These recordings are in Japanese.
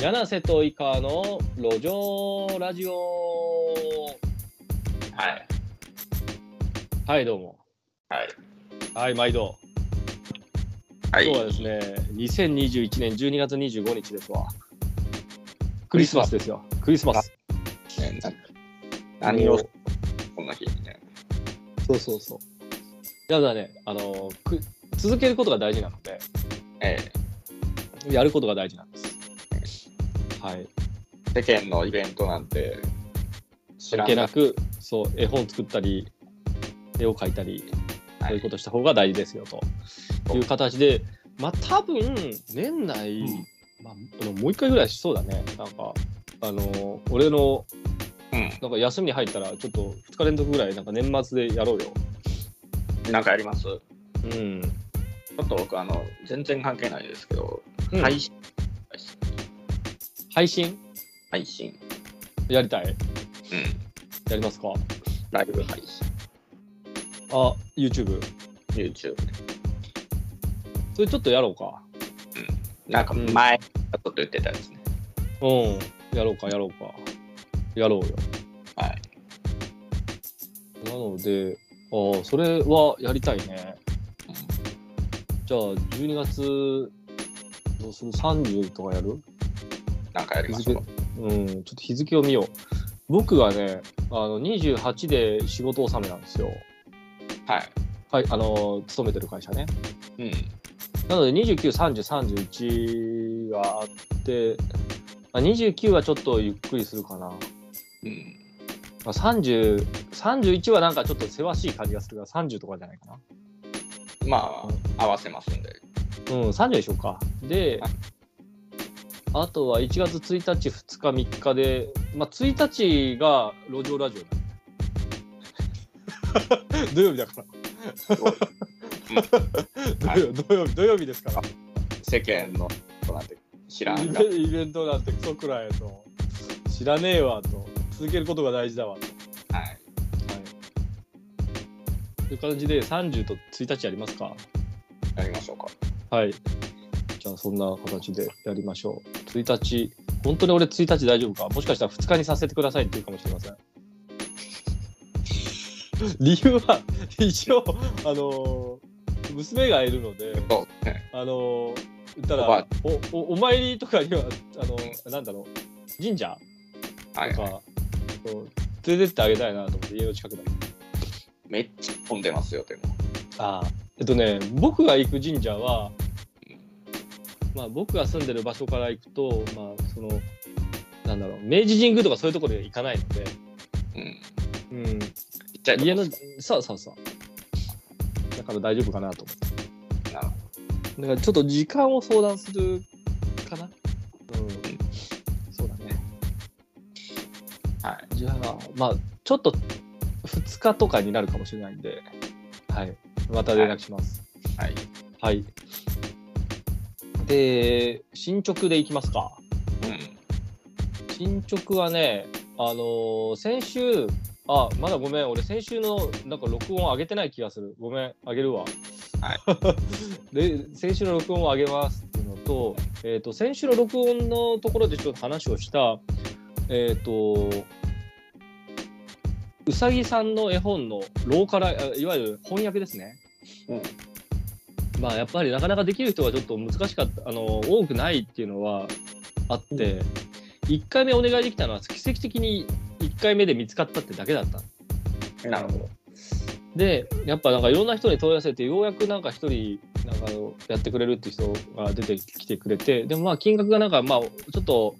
柳瀬と井川の路上ラジオ。はい。はいどうも。はい。はい毎度。はい。今日はですね2021年12月25日ですわ。クリスマスですよ。クリスマス。ねな何をこんな日にね。そうそうそう。ただねあのく続けることが大事なので。えやることが大事なんですはいえ世間のイベントなんて知らなくそう絵本作ったり絵を描いたりはいそういうことした方が大事ですよという形で、まあ多分年内、うんまあ、もう一回ぐらいしそうだね。なんか、あの俺のうん。なんか休みに入ったら、ちょっと2日連続ぐらい、なんか年末でやろうよ。なんかやります？ちょうん。っと僕、あの、全然関係ないですけど、うん配信。配信？配信。やりたい？うん。やりますか？ライブ配信。あ、YouTube。YouTube で。それちょっとやろうか。なんか前、ちょっと言ってたですね。うん。やろうか、やろうか。やろうよ。はい。なので、ああ、それはやりたいね。じゃあ、12月、どうする ?30 とかやる？なんかやりましょう。うん、ちょっと日付を見よう。僕がね、あの28で仕事納めなんですよ。はい。はい、あの、勤めてる会社ね。うん。なので、29、30、31があって、まあ、29はちょっとゆっくりするかな。まうん。あ、30、31はなんかちょっとせわしい感じがするから、30とかじゃないかな。まあ、合わせますんで。うん、30でしょうか。ではい、あとは1月1日、2日、3日で、まあ、1日が路上ラジオ 土曜日だから。土曜土曜日土曜日ですから。世間のことなんて知らイんが。ベイベントなんてクソくらいと。知らねえわと。続けることが大事だわと。はい。はい。という感じで30と1日やりますか？やりましょうか。はい。じゃあそんな形でやりましょう。1日、本当に俺1日大丈夫か？もしかしたら2日にさせてくださいって言うかもしれません。理由は、一応、あのー娘がいるので。あのー言ったらおお、お参りとかには、あのーなんだろう、神社？はいと。か、そう連れてってあげたいなと思って、家の近くだめっちゃ混んでますよ、でも。ああ。えっとね、僕が行く神社は、まあ、僕が住んでる場所から行くと、まあ、その、なんだろう、明治神宮とかそういうところで行かないので、うん。うん、家の、そうそうそう。だから大丈夫かなと思って。なるほだからちょっと時間を相談するかな。うん。そうだね。どはい。じゃあ、まあ、ちょっと2日とかになるかもしれないんで、はい。また連絡します。はい。はい。で、進捗でいきますか。うん。進捗はね、あのー先週、あ、まだごめん、俺先週のなんか録音上げてない気がする。ごめん、上げるわ。は で、先週の録音を上げますっていうのと、えっ、と、先週の録音のところでちょっと話をした、えっ、と、うさぎさんの絵本のローカル、あいわゆる翻訳ですね。うん。まあやっぱりなかなかできる人がちょっと難しかったあの多くないっていうのはあって、1回目お願いできたのは奇跡的に1回目で見つかったってだけだった。なるほど。でやっぱなんかいろんな人に問い合わせてようやくなんか一人なんかやってくれるっていう人が出てきてくれてでもまあ金額がなんかまあちょっと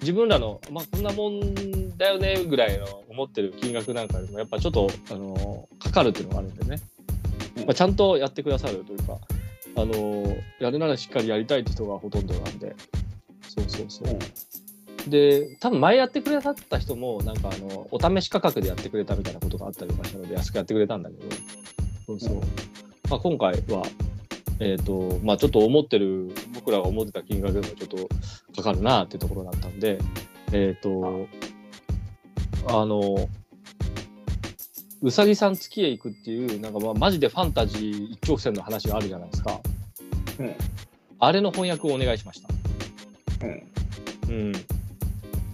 自分らのまあこんなもんだよねぐらいの思ってる金額なんかでもやっぱちょっとあのかかるっていうのがあるんでね、うん。まあ、ちゃんとやってくださるというかあのやるならしっかりやりたいって人がほとんどなんで。そうそうそう、で多分前やってくれた人もなんかあのお試し価格でやってくれたみたいなことがあったりとかしたので安くやってくれたんだけど。そうそう、うん。まあ、今回はえっ、とまあちょっと思ってる僕らが思ってた金額でもちょっとかかるなっていうところだったんでえっ、とあのうさぎさん月へ行くっていうなんかまあマジでファンタジー一直線の話があるじゃないですかうん。あれの翻訳をお願いしましたうん。うん。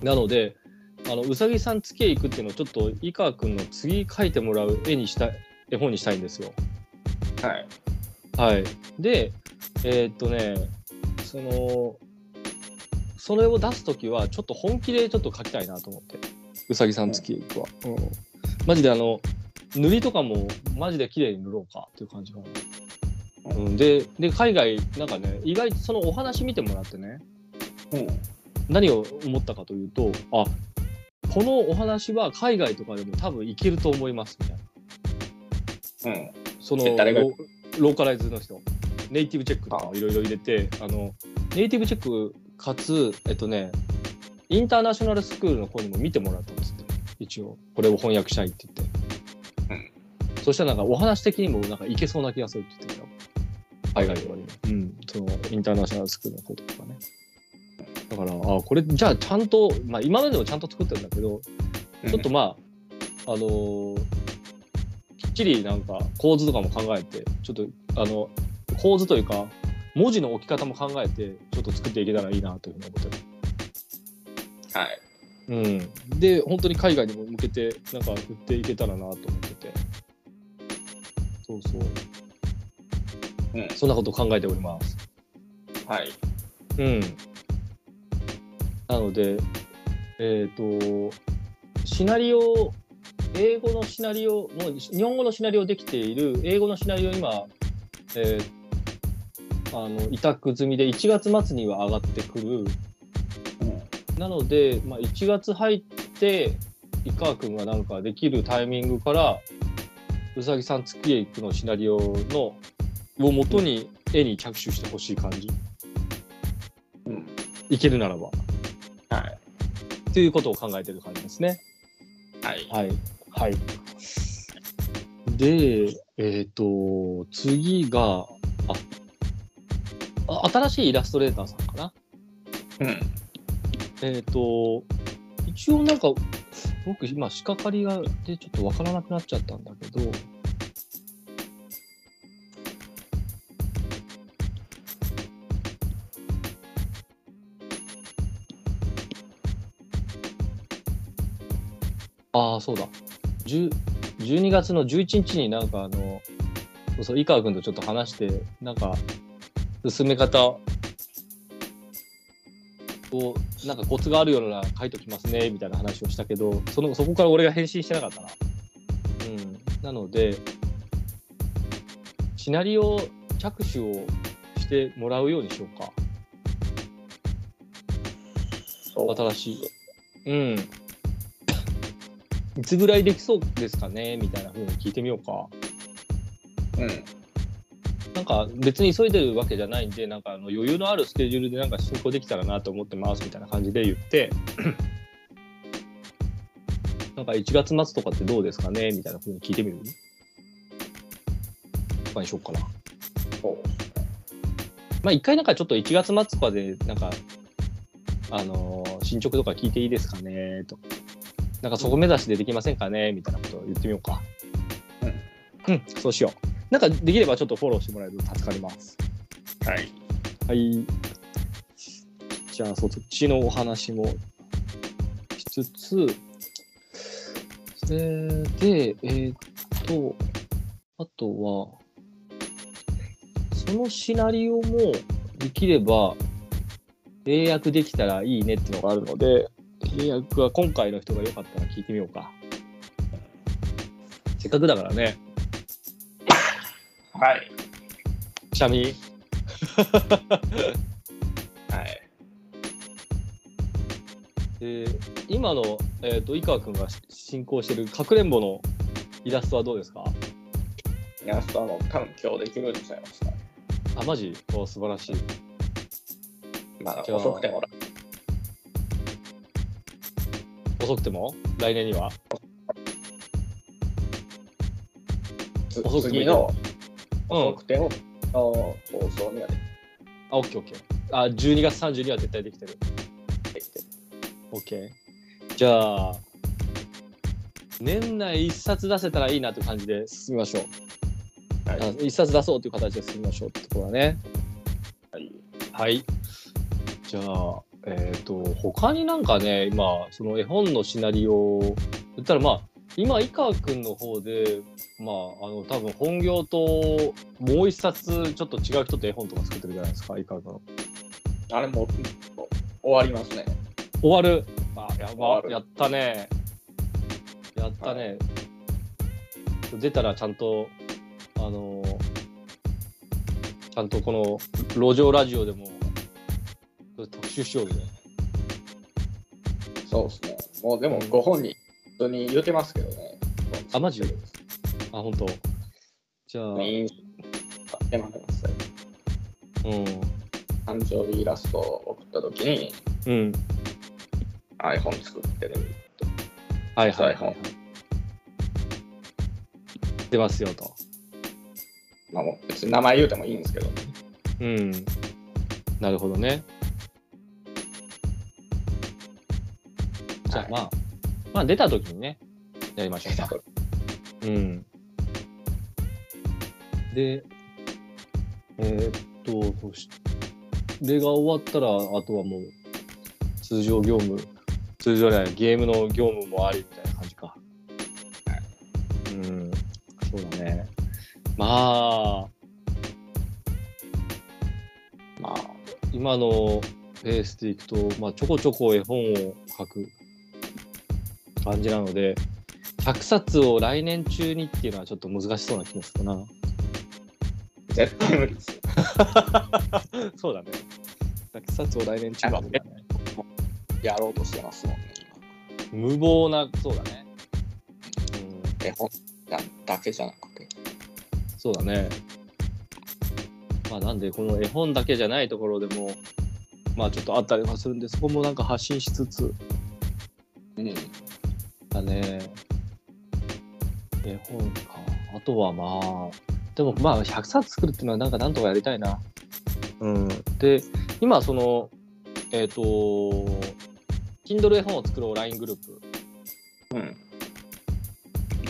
なので、あのうさぎさん月へ行くっていうのをちょっと井川君の次描いてもらう絵にしたい絵本にしたいんですよ。はい。はい。で、えーっとね、その、それを出すときは、ちょっと本気でちょっと描きたいなと思って。うさぎさん月へ行くは。うん。マジであの、塗りとかもマジで綺麗に塗ろうかっていう感じかな。うん、でで海外なんかね意外とそのお話見てもらってねうん。何を思ったかというとあこのお話は海外とかでも多分いけると思いますみたいな。うん。そのローカライズの人。ネイティブチェックとかいろいろ入れてあのネイティブチェックかつえっとねインターナショナルスクールの子にも見てもらったんですって。一応。これを翻訳したいって言って、そしたらなんかお話的にもなんかいけそうな気がするって言ってたよ海外とかにも、うん、そのインターナショナルスクールの子とかねだからあこれじゃあちゃんと、まあ、今までもちゃんと作ってるんだけどちょっとまあ、あのーきっちりなんか構図とかも考えて、ちょっとあの構図というか、文字の置き方も考えて、ちょっと作っていけたらいいなというふうに思ってはい。る。うん。で、本当に海外にも向けて、なんか売っていけたらなと思ってて。そうそう。うん。そんなことを考えております。はい。うん。なので、えっ、と、シナリオ、英語のシナリオ、もう日本語のシナリオできている、英語のシナリオ今、えーあの委託済みで1月末には上がってくる。うん。なので、まあ、1月入って、井川君がなんかできるタイミングから、うさぎさん月へ行くのシナリオのを元に絵に着手してほしい感じ。うん。いけるならば。はい。ということを考えてる感じですね。はい。はい。はい。で、えっ、と、次が、あ、あ新しいイラストレーターさんかな。うん。えっ、と、一応なんか、僕今、仕掛かりがでちょっとわからなくなっちゃったんだけど、ああ、そうだ。10 12月の11日になんかあの、そうそう、井川君とちょっと話して、なんか、進め方を、なんかコツがあるような書いときますね、みたいな話をしたけど、その、そこから俺が返信してなかったな。うん。なので、シナリオ着手をしてもらうようにしようか。新しい。うん。いつぐらいできそうですかねみたいな風に聞いてみようか。うん。なんか別に急いでるわけじゃないんで、なんかあの余裕のあるスケジュールでなんか進行できたらなと思ってますみたいな感じで言って、なんか1月末とかってどうですかねみたいな風に聞いてみる？とかにしようかな。まあ一回なんかちょっと1月末とかでなんか、あのー進捗とか聞いていいですかねと。なんかそこ目指しでできませんかねみたいなことを言ってみようか。うん、そうしよう。なんかできればちょっとフォローしてもらえると助かります。はい。はい。じゃあそっちのお話もしつつ、えーで、えーっと、あとは、そのシナリオもできれば英訳できたらいいねっていうのがあるので、英訳は今回の人がよかったら聞いてみようか。せっかくだからね、はい。くしゃみ。はい。で今の、えー、と井川君が進行してるかくれんぼのイラストはどうですか？イラストあの、多分今日できるんちゃいますかね。あマジ？お素晴らしいまあ、遅くてもら遅くても？来年には？つ遅くてもいい次のうん。遅くても、あの放送にはであオッケーオッケー。あ12月30には絶対できてる。きて、オッケー。じゃあ年内一冊出せたらいいなという感じで進みましょう、はい。あ一冊出そうという形で進みましょうってところだね。はい。はい。じゃあ、えっ、と、他になんかね、今、その絵本のシナリオを、言ったらまあ、今、井川くんの方で、まあ、あの、多分本業と、もう一冊、ちょっと違う人と絵本とか作ってるじゃないですか、井川くん。あれもう終わりますね。終わる？あ、やばやったね。やったね。出たらちゃんと、あのちゃんとこの路上ラジオでも特集しようぜ。そうですね。もうでもご本人、普通に言うてますけどね。あマジ？あ、本当。じゃあ、うん。インスタってますよ誕生日イラストを送ったときにうん。iPhone 作ってると。はいはいはい、ははいい。出ますよと。まあもう別に名前言うてもいいんですけど、うん。なるほどね。じゃあはいまあ、まあ出た時にね、やりましょうか。うん。で、えーっと、そしでが終わったら、あとはもう、通常業務、通常じゃない、ゲームの業務もありみたいな感じか。うん、そうだね。まあ、まあ、今のペースでいくと、まあ、ちょこちょこ絵本を書く感じなので、100冊を来年中にっていうのはちょっと難しそうな気もするな。絶対無理ですよ。そうだね。100冊を来年中は無理だね。やろうとしてますもんね、無謀な、そうだね。うん、今。絵本だけじゃなくて。そうだね。まあ、なんで、この絵本だけじゃないところでも、まあ、ちょっとあったりはするんで、そこもなんか発信しつつ、うん。だね。絵本か。あとはまあ、でもまあ100冊作るっていうのはなんかなんとかやりたいな。うん。で、今その、えっ、と、Kindle 絵本を作ろう LINE グループ、うん。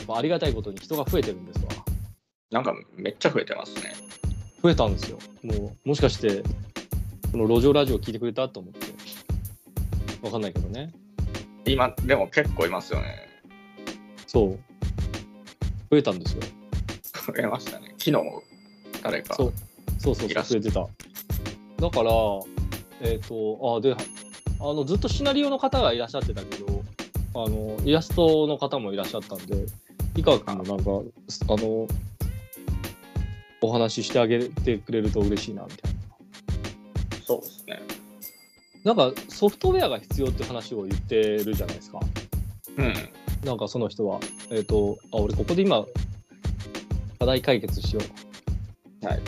まあ、ありがたいことに人が増えてるんですわ。なんかめっちゃ増えてますね。増えたんですよ。もう、もしかして、この路上ラジオ聞いてくれたと思って。わかんないけどね。今、でも結構いますよね。そう。増えたんですよ。増えましたね。昨日も誰か。そうそうそうそう、いらっしゃ増えてた。だから、えっ、と、あ、で、あの、ずっとシナリオの方がいらっしゃってたけど、あの、イラストの方もいらっしゃったんで、井川君もなんか、あの、お話ししてあげてくれると嬉しいな、みたいな。そうですね。なんか、ソフトウェアが必要って話を言ってるじゃないですか。うん。なんかその人は。えっ、と、あ、俺ここで今、課題解決しよう。はい。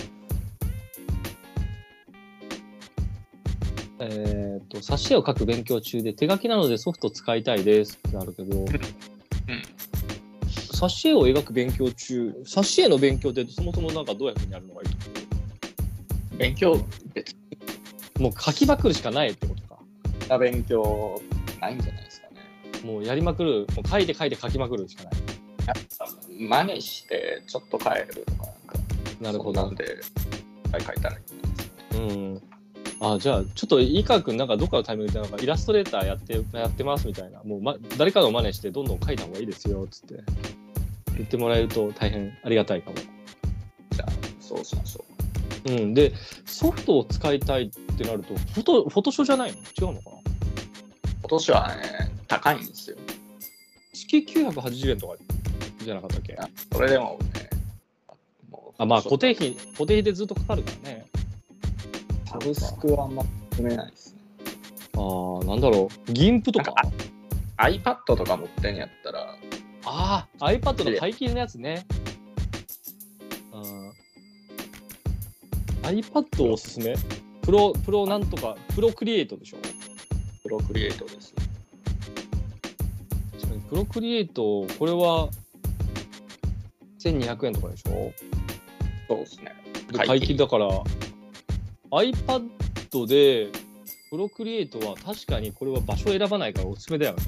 えっ、と、挿絵を描く勉強中で手書きなのでソフト使いたいですってなるけど、うん。挿絵を描く勉強中、挿絵の勉強ってそもそもなんかどういうふうにやるのがいいと勉強、別もう書きまくるしかないって。な勉強ないんじゃないですかね。もうやりまくる、もう書いて書いて書きまくるしかない。真似してちょっと変えるとか、なんか。なるほどなん。で、はい、書いたらいいんですかね。うん。あ、じゃあ、ちょっと井川君なんかどっかのタイミングでなんかイラストレーターやって、やってますみたいな。もう、ま、誰かの真似してどんどん書いた方がいいですよ、つって。言ってもらえると大変ありがたいかも。じゃあ、そうしましょうん。で、ソフトを使いたいってなると、フォト、フォトショーじゃないの？違うのかな？う。今年はね、高いんですよ。月980円とかじゃなかったっけ？あそれでもね、あ、まあ固定費、固定費でずっとかかるからね。サブスクはあんま含めないですね。ああ、なんだろう。銀プとか？なん iPad とか持ってんやったら、ああ、iPad の解禁のやつね。iPad おすすめ？プロ、プロなんとか、プロクリエイトでしょ？プロクリエイトです。確かにプロクリエイト、これは1200円とかでしょ？そうですね。で解禁だから iPad でプロクリエイトは確かにこれは場所選ばないからおすすめだよね。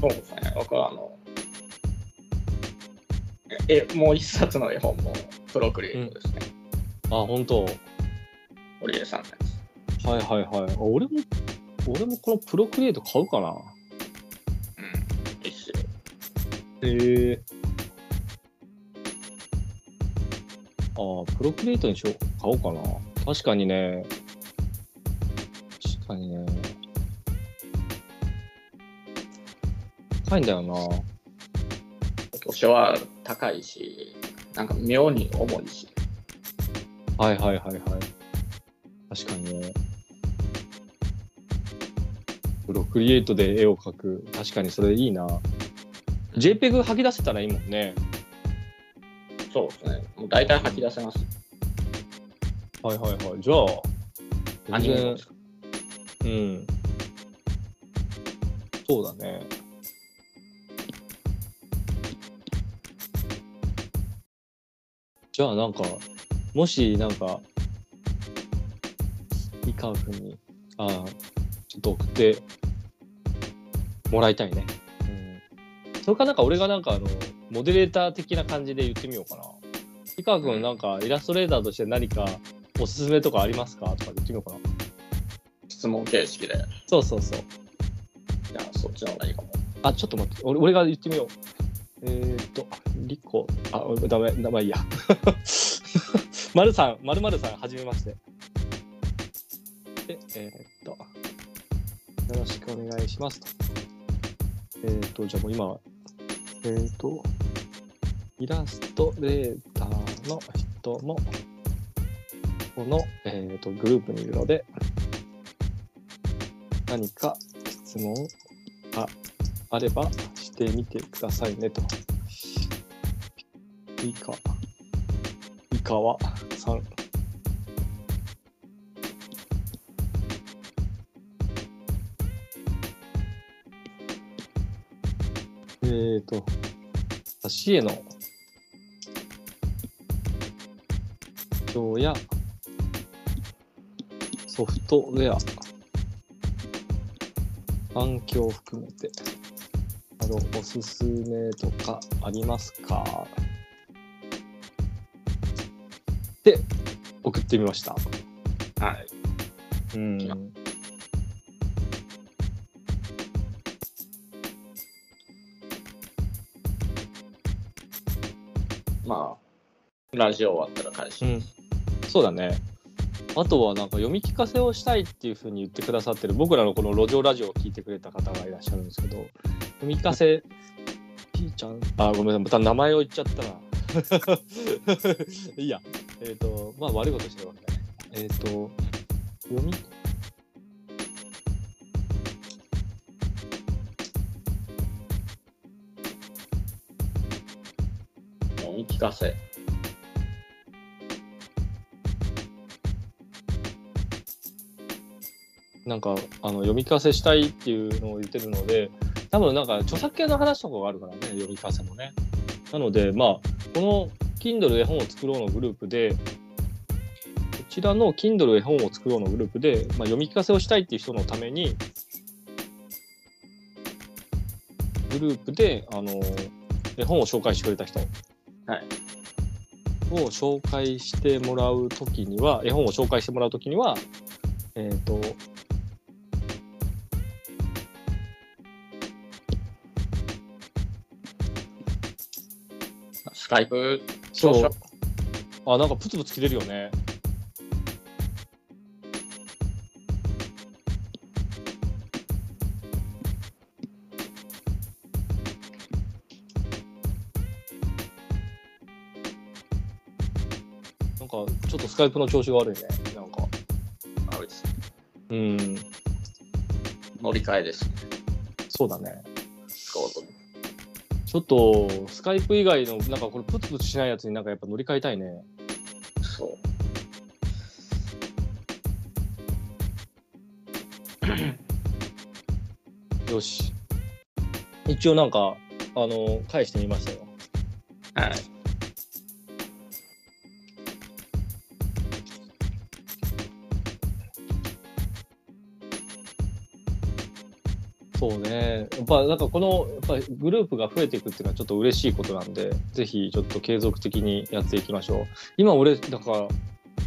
そうですね。僕はあの、え、もう一冊の絵本もプロクリエイトですね。あ、本当。堀江さんのやつ。はいはいはい。あ俺も俺もこのプロクリエイト買うかな。うん。いいっすよ。へえ。ああ、プロクリエイトにしよう、買おうかな。確かにね。確かにね。高いんだよな。年は高いし、なんか妙に重いし。はいはいはいはい。確かにね。プロクリエイトで絵を描く。確かにそれいいな。JPEG 吐き出せたらいいもんね。そうですね。もう大体吐き出せます。はいはいはい。じゃあ、アニメも全然うん。そうだね。じゃあなんか、もしなんか、井川君に、ああ、ちょっと送ってもらいたいね。うん。それかなんか俺がなんかあの、モデレーター的な感じで言ってみようかな。井川君なんかイラストレーターとして何かおすすめとかありますか？とか言ってみようかな。質問形式で。じそうそうそう。ゃあそっちの方がいいかも。あ、ちょっと待って、俺俺が言ってみよう。えー、っと、リコ、あ、ダメ、名前いいや。まるさん、まるまるさん、はじめまして。で、えー、っと、よろしくお願いしますと。えー、っと、じゃあもう今、えー、っと、イラストレーターの人も、この、え、っと、グループにいるので、何か質問があればしてみてくださいねと。いいか。いかわさん。えーと、シエの。今日やソフトウェア。環境を含めて、あの、おすすめとかありますか？で、送ってみました。はい。うん。まあ、ラジオ終わったら返しうん。そうだね。あとはなんか読み聞かせをしたいっていうふうに言ってくださってる僕らのこの路上ラジオを聞いてくれた方がいらっしゃるんですけど読み聞かせピーちゃん？あごめんなさいまた名前を言っちゃったない いやえっ、とまあ悪いことしてるわけだね。えっ、と読み。読み聞かせ。なんかあの読み聞かせしたいっていうのを言ってるので多分なんか著作権の話とかがあるからね読み聞かせもね。なのでまあこの Kindle 絵本を作ろうのグループでこちらの Kindle 絵本を作ろうのグループで、まあ、読み聞かせをしたいっていう人のためにグループであの絵本を紹介してくれた人はい。を紹介してもらうときには絵本を紹介してもらうときにはえっ、とスカイプ、そう。あなんかプツプツ切れるよね。なんかちょっとスカイプの調子が悪いね。なんか。あれです。うん。乗り換えですね。そうだね。使おうと思うちょっとスカイプ以外のなんかこれプツプツしないやつになんかやっぱ乗り換えたいね。そう。よし。一応なんかあの返してみましたよぱなんかこのやっぱグループが増えていくっていうのはちょっと嬉しいことなんで、ぜひちょっと継続的にやっていきましょう。今俺だから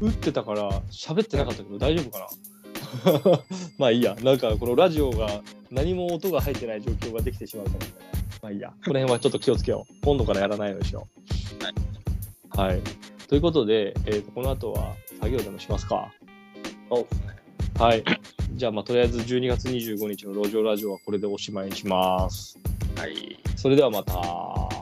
打ってたから喋ってなかったけど大丈夫かな？まあいいや。なんかこのラジオが何も音が入ってない状況ができてしまうかもしれない。まあいいや。この辺はちょっと気をつけよう。今度からやらないようにしよう。はい。ということで、えーと、この後は作業でもしますか？そうですね。はい。じゃあ、まあ、とりあえず12月25日の路上ラジオはこれでおしまいにします。はい。それではまた。